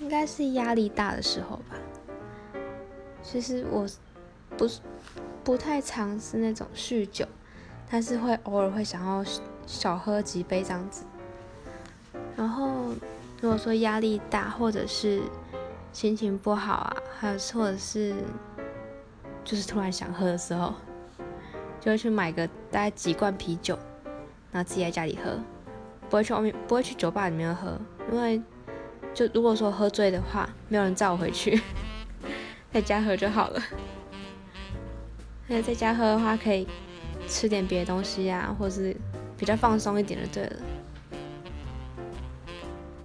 应该是压力大的时候吧。其实我不是不太尝试那种酗酒，但是会偶尔会想要小喝几杯这样子。然后如果说压力大，或者是心情不好啊，还有或者是就是突然想喝的时候，就会去买个大概几罐啤酒，然后自己在家里喝，不会去外面，不会去酒吧里面喝，因为就如果说喝醉的话，没有人载我回去，在家喝就好了。那在家喝的话，可以吃点别的东西呀，或是比较放松一点就对了。